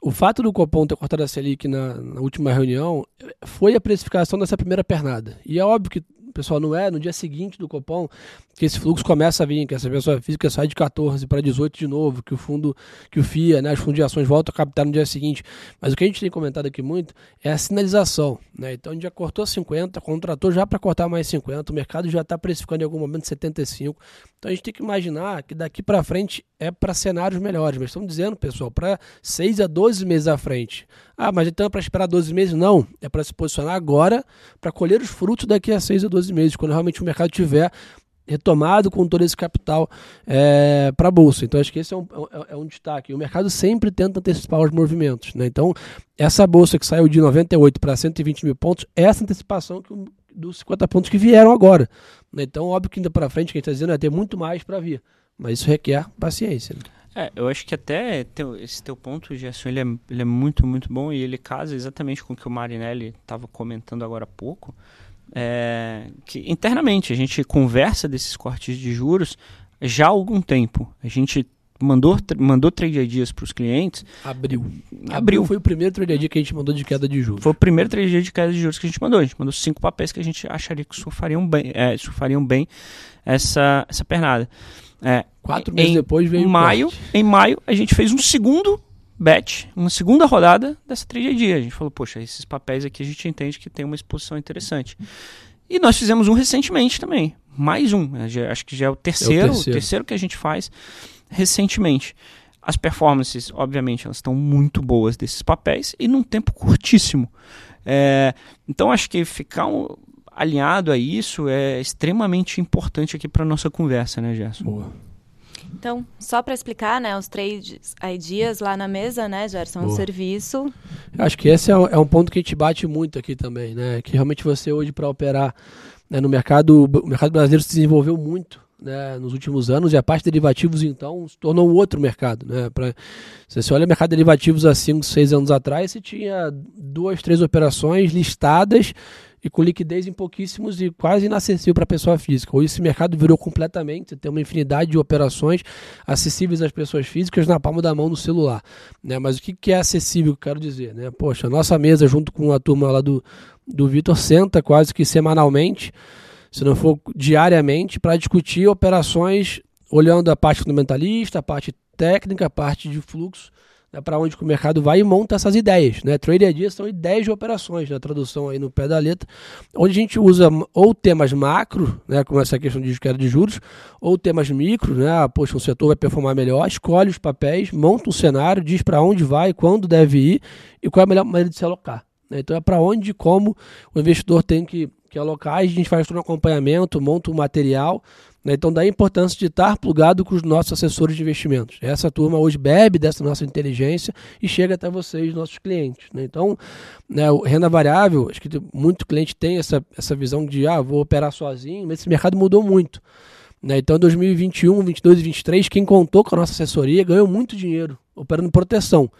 Speaker 2: o fato do Copom ter cortado a Selic na, na última reunião foi a precificação dessa primeira pernada. E é óbvio que pessoal, não é no dia seguinte do Copom que esse fluxo começa a vir, que essa pessoa física sai de 14 para 18 de novo, que o fundo, que o FIA, né, as fundos voltam a captar no dia seguinte. Mas o que a gente tem comentado aqui muito é a sinalização. Né? Então a gente já cortou 50, contratou já para cortar mais 50, o mercado já está precificando em algum momento 75. Então a gente tem que imaginar que daqui para frente é para cenários melhores. Mas estamos dizendo, pessoal, para 6 a 12 meses à frente. Ah, mas então é para esperar 12 meses? Não. É para se posicionar agora para colher os frutos daqui a 6 a 12 meses, quando realmente o mercado tiver retomado com todo esse capital é, para a bolsa. Então acho que esse é um, é, é um destaque. O mercado sempre tenta antecipar os movimentos. Né? Então essa bolsa que saiu de 98 para 120 mil pontos essa antecipação que, dos 50 pontos que vieram agora. Né? Então óbvio que ainda para frente, quem está dizendo é ter muito mais para vir. Mas isso requer paciência. Né?
Speaker 4: É, eu acho que até teu, esse teu ponto, Gerson, ele é, ele é muito, muito bom e ele casa exatamente com o que o Marinelli estava comentando agora há pouco. É, que internamente a gente conversa desses cortes de juros já há algum tempo. A gente mandou, mandou trade ideas para os clientes.
Speaker 2: Abril. Abril. foi o primeiro trade idea que a gente mandou de queda de juros.
Speaker 4: Foi o primeiro trade idea de queda de juros que a gente mandou. A gente mandou cinco papéis que a gente acharia que surfariam bem, é, surfariam bem essa, essa pernada. É,
Speaker 2: Quatro meses depois veio
Speaker 4: maio, Em maio, a gente fez um segundo bet, uma segunda rodada dessa trade idea. A gente falou, poxa, esses papéis aqui a gente entende que tem uma exposição interessante. E nós fizemos um recentemente também. Mais um. Né? Acho que já é o terceiro, é o terceiro. O terceiro que a gente faz recentemente. As performances, obviamente, elas estão muito boas desses papéis e num tempo curtíssimo. É, então, acho que ficar um, alinhado a isso é extremamente importante aqui para nossa conversa, né, Gerson? Boa.
Speaker 1: Então, só para explicar, né, os trades ideas lá na mesa, né, Gerson, um serviço.
Speaker 2: Acho que esse é um, é um, ponto que a gente bate muito aqui também, né, que realmente você hoje para operar né, no mercado, o mercado brasileiro se desenvolveu muito né, nos últimos anos e a parte de derivativos então se tornou um outro mercado. Né, pra, se você olha o mercado de derivativos há 5, 6 anos atrás, você tinha duas, três operações listadas e com liquidez em pouquíssimos e quase inacessível para a pessoa física. Hoje esse mercado virou completamente, tem uma infinidade de operações acessíveis às pessoas físicas na palma da mão no celular. Né? Mas o que, que é acessível, quero dizer? Né? Poxa, a nossa mesa junto com a turma lá do, do Vitor senta quase que semanalmente se não for diariamente, para discutir operações olhando a parte fundamentalista, a parte técnica, a parte de fluxo, né, para onde o mercado vai e monta essas ideias. Né? Trade Ideas são ideias de operações, na tradução aí no pé da letra, onde a gente usa ou temas macro, né, como essa questão de queda de juros, ou temas micro, né, ah, poxa, um setor vai performar melhor, escolhe os papéis, monta um cenário, diz para onde vai, quando deve ir e qual é a melhor maneira de se alocar. Né? Então é para onde e como o investidor tem que que locais, a gente faz todo um acompanhamento, monta um material. Né? Então, daí a importância de estar plugado com os nossos assessores de investimentos. Essa turma hoje bebe dessa nossa inteligência e chega até vocês, nossos clientes. Né? Então, né, o renda variável, acho que muito cliente tem essa, essa visão de, ah, vou operar sozinho, mas esse mercado mudou muito. Né? Então, em 2021, 22 e 23, quem contou com a nossa assessoria ganhou muito dinheiro operando proteção,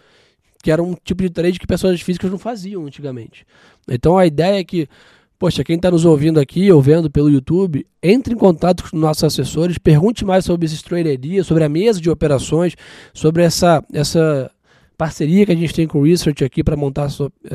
Speaker 2: que era um tipo de trade que pessoas físicas não faziam antigamente. Então, a ideia é que Poxa, quem está nos ouvindo aqui ou vendo pelo YouTube, entre em contato com nossos assessores, pergunte mais sobre esses traderia, sobre a mesa de operações, sobre essa, essa parceria que a gente tem com o Research aqui para montar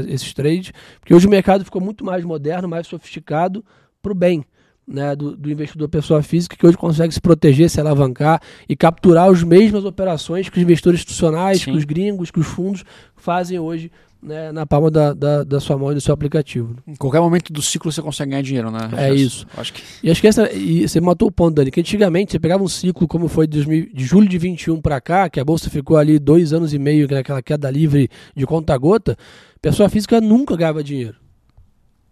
Speaker 2: esses trades, porque hoje o mercado ficou muito mais moderno, mais sofisticado para o bem. Né, do, do, investidor pessoa física que hoje consegue se proteger, se alavancar e capturar as mesmas operações que os investidores institucionais, Sim. que os gringos, que os fundos fazem hoje né, na palma da, da, da, sua mão e do seu aplicativo.
Speaker 3: Em qualquer momento do ciclo você consegue ganhar dinheiro, né?
Speaker 2: É isso. Acho que... E acho que essa, e você matou o ponto, Dani, que antigamente você pegava um ciclo como foi de, 2000, de julho de 21 para cá, que a bolsa ficou ali dois anos e meio naquela queda livre de conta-gota, pessoa física nunca ganhava dinheiro.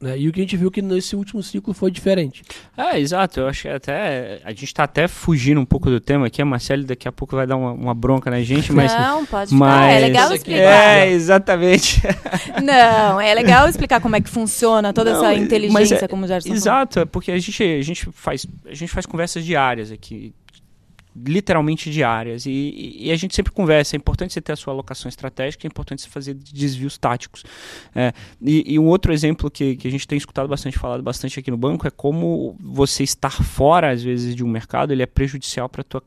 Speaker 2: Né? E o que a gente viu que nesse último ciclo foi diferente.
Speaker 4: É, exato. Eu acho que até. A gente está até fugindo um pouco do tema aqui. A Marcele daqui a pouco vai dar uma, uma bronca na gente, mas.
Speaker 1: Não, pode mas... É legal explicar.
Speaker 4: É, exatamente. (laughs)
Speaker 1: Não, é legal explicar como é que funciona toda Não, essa inteligência, é, como já
Speaker 4: Exato. É porque a gente, a, gente faz, a gente faz conversas diárias aqui literalmente diárias. E, e, a gente sempre conversa. É importante você ter a sua alocação estratégica, é importante você fazer desvios táticos. É, e, e, um outro exemplo que, que a gente tem escutado bastante, falado bastante aqui no banco, é como você estar fora, às vezes, de um mercado, ele é prejudicial para a tua,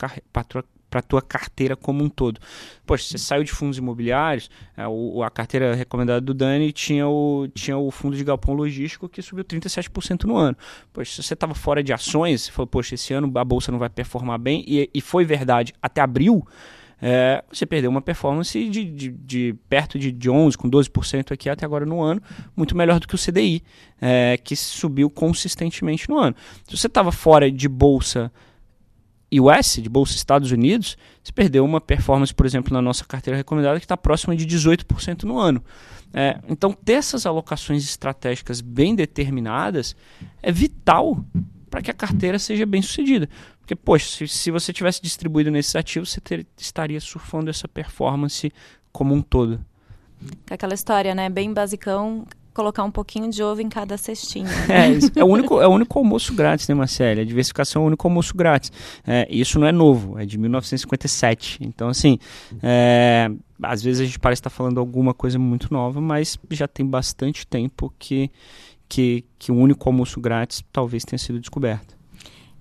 Speaker 4: tua para a tua carteira como um todo. Poxa, você saiu de fundos imobiliários, é, a carteira recomendada do Dani tinha o, tinha o fundo de galpão logístico que subiu 37% no ano. Poxa, se você estava fora de ações, você falou, poxa, esse ano a bolsa não vai performar bem, e, e foi verdade até abril, é, você perdeu uma performance de, de, de, perto de, de 11%, com 12% aqui até agora no ano, muito melhor do que o CDI, é, que subiu consistentemente no ano. Se você estava fora de bolsa US, de Bolsa Estados Unidos, você perdeu uma performance, por exemplo, na nossa carteira recomendada que está próxima de 18% no ano. É, então, ter essas alocações estratégicas bem determinadas é vital para que a carteira seja bem sucedida. Porque, poxa, se, se você tivesse distribuído nesses ativos, você ter, estaria surfando essa performance como um todo.
Speaker 1: Aquela história, né? Bem basicão, colocar um pouquinho de ovo em cada cestinha. (laughs)
Speaker 4: É, é, o único, é o único almoço grátis, né, Marcelo? A diversificação é o único almoço grátis. É, isso não é novo, é de 1957. Então, assim, é, às vezes a gente parece estar falando alguma coisa muito nova, mas já tem bastante tempo que, que, que o único almoço grátis talvez tenha sido descoberto.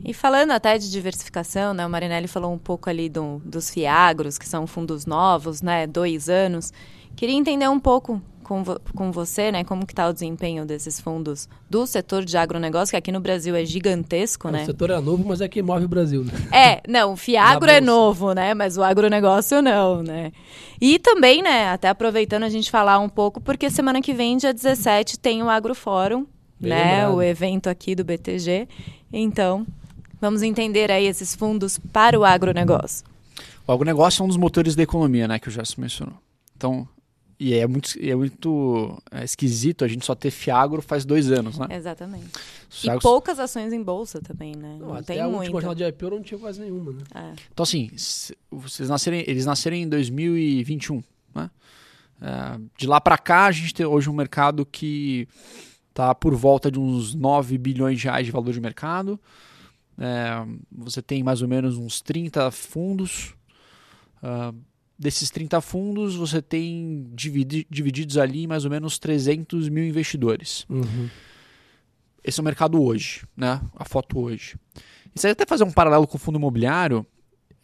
Speaker 1: E falando até de diversificação, né, o Marinelli falou um pouco ali do, dos fiagros, que são fundos novos, né, dois anos. Queria entender um pouco com, vo com você, né, como que está o desempenho desses fundos do setor de agronegócio, que aqui no Brasil é gigantesco,
Speaker 2: é,
Speaker 1: né?
Speaker 2: O setor é novo, mas é que move o Brasil, né? (laughs)
Speaker 1: É, não, o fiagro é novo, né, mas o agronegócio não, né? E também, né, até aproveitando a gente falar um pouco, porque semana que vem, dia 17, tem o Agrofórum, Bem né, lembrado. o evento aqui do BTG. Então, vamos entender aí esses fundos para o agronegócio.
Speaker 3: O agronegócio é um dos motores da economia, né, que o Gerson mencionou. Então, e é muito, é muito é esquisito a gente só ter Fiagro faz dois anos, né?
Speaker 1: Exatamente. Fiagro... E poucas ações em bolsa também, né?
Speaker 2: Não, não tem a muito. última de IPO não tinha quase nenhuma, né?
Speaker 3: É. Então, assim, vocês nascerem, eles nasceram em 2021, né? É, de lá para cá, a gente tem hoje um mercado que está por volta de uns 9 bilhões de reais de valor de mercado. É, você tem mais ou menos uns 30 fundos. Uh, desses 30 fundos, você tem dividi divididos ali mais ou menos 300 mil investidores.
Speaker 2: Uhum.
Speaker 3: Esse é o mercado hoje, né? A foto hoje. E se até fazer um paralelo com o fundo imobiliário,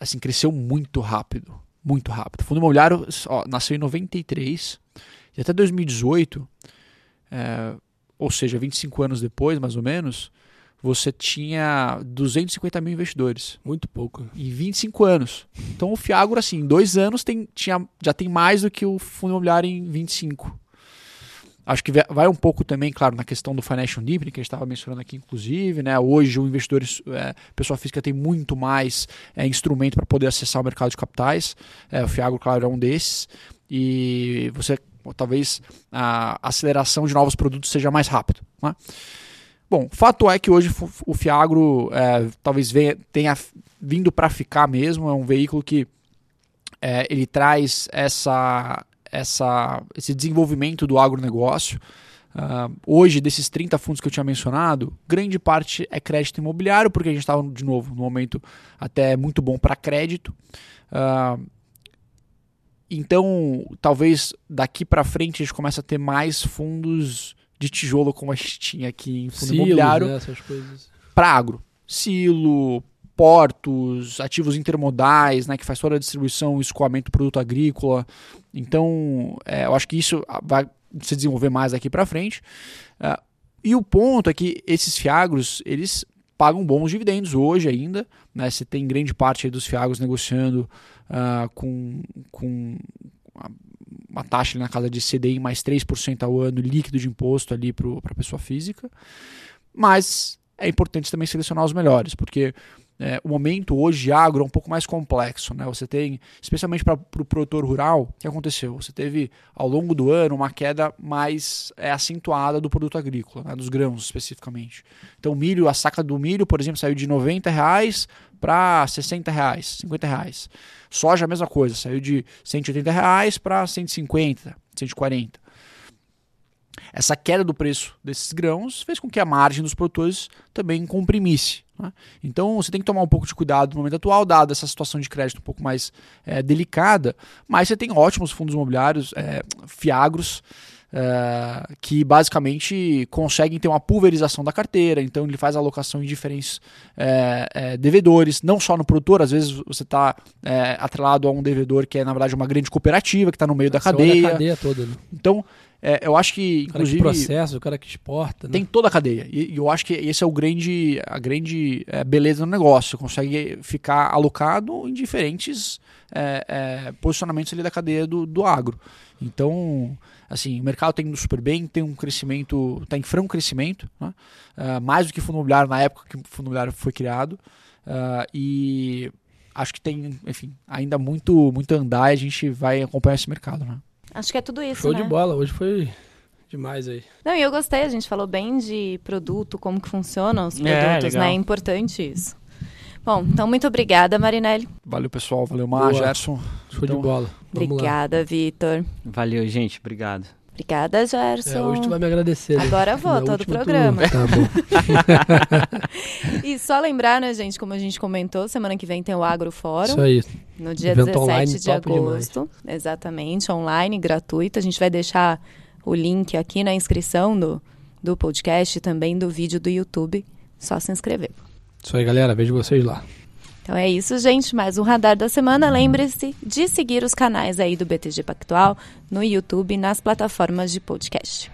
Speaker 3: assim, cresceu muito rápido. Muito rápido. O fundo imobiliário ó, nasceu em 93 e até 2018, é, ou seja, 25 anos depois, mais ou menos, você tinha 250 mil investidores.
Speaker 2: Muito pouco.
Speaker 3: Em 25 anos. Então o Fiagro, assim, em dois anos tem, tinha, já tem mais do que o fundo imobiliário em 25. Acho que vai um pouco também, claro, na questão do financial deepening, que a gente estava mencionando aqui, inclusive. Né? Hoje o investidor, é, pessoa física, tem muito mais é, instrumento para poder acessar o mercado de capitais. É, o Fiagro, claro, é um desses. E você, talvez, a aceleração de novos produtos seja mais rápido. Né? Bom, fato é que hoje o Fiagro é, talvez venha, tenha vindo para ficar mesmo, é um veículo que é, ele traz essa, essa, esse desenvolvimento do agronegócio. Uh, hoje, desses 30 fundos que eu tinha mencionado, grande parte é crédito imobiliário, porque a gente estava, de novo, no momento até muito bom para crédito. Uh, então, talvez daqui para frente a gente comece a ter mais fundos de tijolo como a gente tinha aqui em fundo Silos, imobiliário
Speaker 2: né, essas coisas.
Speaker 3: para agro. Silo, portos, ativos intermodais, né, que faz toda a distribuição escoamento do produto agrícola. Então, é, eu acho que isso vai se desenvolver mais daqui para frente. Uh, e o ponto é que esses fiagros, eles pagam bons dividendos hoje ainda. Né? Você tem grande parte dos fiagros negociando uh, com, com uma taxa na casa de CDI mais 3% ao ano líquido de imposto ali para a pessoa física. Mas é importante também selecionar os melhores, porque é, o momento hoje agro é um pouco mais complexo. Né? Você tem, especialmente para o pro produtor rural, o que aconteceu? Você teve ao longo do ano uma queda mais é, acentuada do produto agrícola, né? dos grãos especificamente. Então, milho, a saca do milho, por exemplo, saiu de 90 reais para 60 reais, 50 reais. Soja a mesma coisa, saiu de 180 reais para 150, 140. Essa queda do preço desses grãos fez com que a margem dos produtores também comprimisse. Né? Então você tem que tomar um pouco de cuidado no momento atual, dada essa situação de crédito um pouco mais é, delicada, mas você tem ótimos fundos imobiliários, é, fiagros, Uh, que basicamente conseguem ter uma pulverização da carteira, então ele faz alocação em diferentes é, é, devedores, não só no produtor, às vezes você está é, atrelado a um devedor que é na verdade uma grande cooperativa que está no meio da cadeia.
Speaker 2: a cadeia toda. Né?
Speaker 3: Então é, eu acho que, inclusive.
Speaker 2: O cara que processa, o cara que exporta. Né?
Speaker 3: Tem toda a cadeia. E, e, eu acho que esse é o grande, a grande é, beleza do negócio. Você consegue ficar alocado em diferentes é, posicionamentos ali da cadeia do, do agro. Então, assim, o mercado está indo super bem, tem um crescimento, está em franco crescimento, né? uh, mais do que fundo imobiliário na época que o fundo imobiliário foi criado. Uh, e acho que tem, enfim, ainda muito, muito andar e a gente vai acompanhar esse mercado. Né?
Speaker 1: Acho que é tudo isso.
Speaker 2: Show
Speaker 1: né?
Speaker 2: de bola, hoje foi demais aí.
Speaker 1: Não, e eu gostei, a gente falou bem de produto, como que funcionam os é, produtos, é, né? É importante isso. Bom, então muito obrigada, Marinelli.
Speaker 3: Valeu, pessoal. Valeu, Mar, Gerson.
Speaker 2: Show então, de bola.
Speaker 1: Vamos obrigada, Vitor.
Speaker 4: Valeu, gente. Obrigado.
Speaker 1: Obrigada, Gerson. É,
Speaker 2: hoje tu vai me agradecer.
Speaker 1: Né? Agora vou, todo o programa.
Speaker 2: Tu... Tá bom. (laughs)
Speaker 1: e só lembrar, né, gente, como a gente comentou, semana que vem tem o Agro Fórum.
Speaker 2: Isso aí.
Speaker 1: No dia Evento 17 online, de agosto. Demais. Exatamente, online, gratuito. A gente vai deixar o link aqui na inscrição do, do podcast e também do vídeo do YouTube. Só se inscrever.
Speaker 2: Isso aí, galera. Vejo vocês lá.
Speaker 1: Então é isso, gente. Mais um radar da semana. Lembre-se de seguir os canais aí do BTG Pactual no YouTube e nas plataformas de podcast.